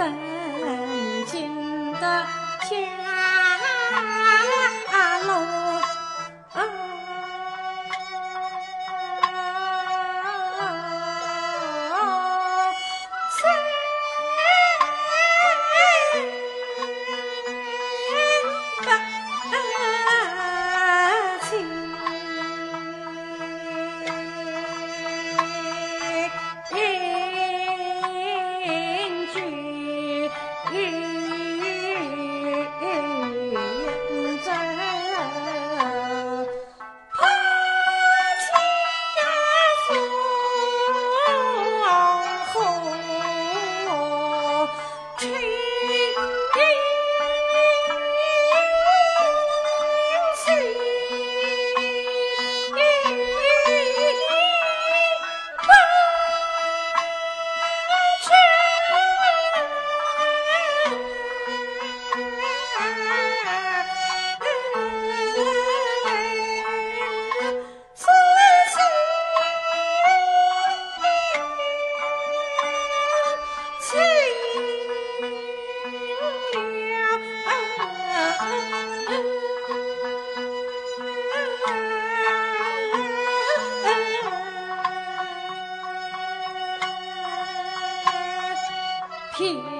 曾经的家。天。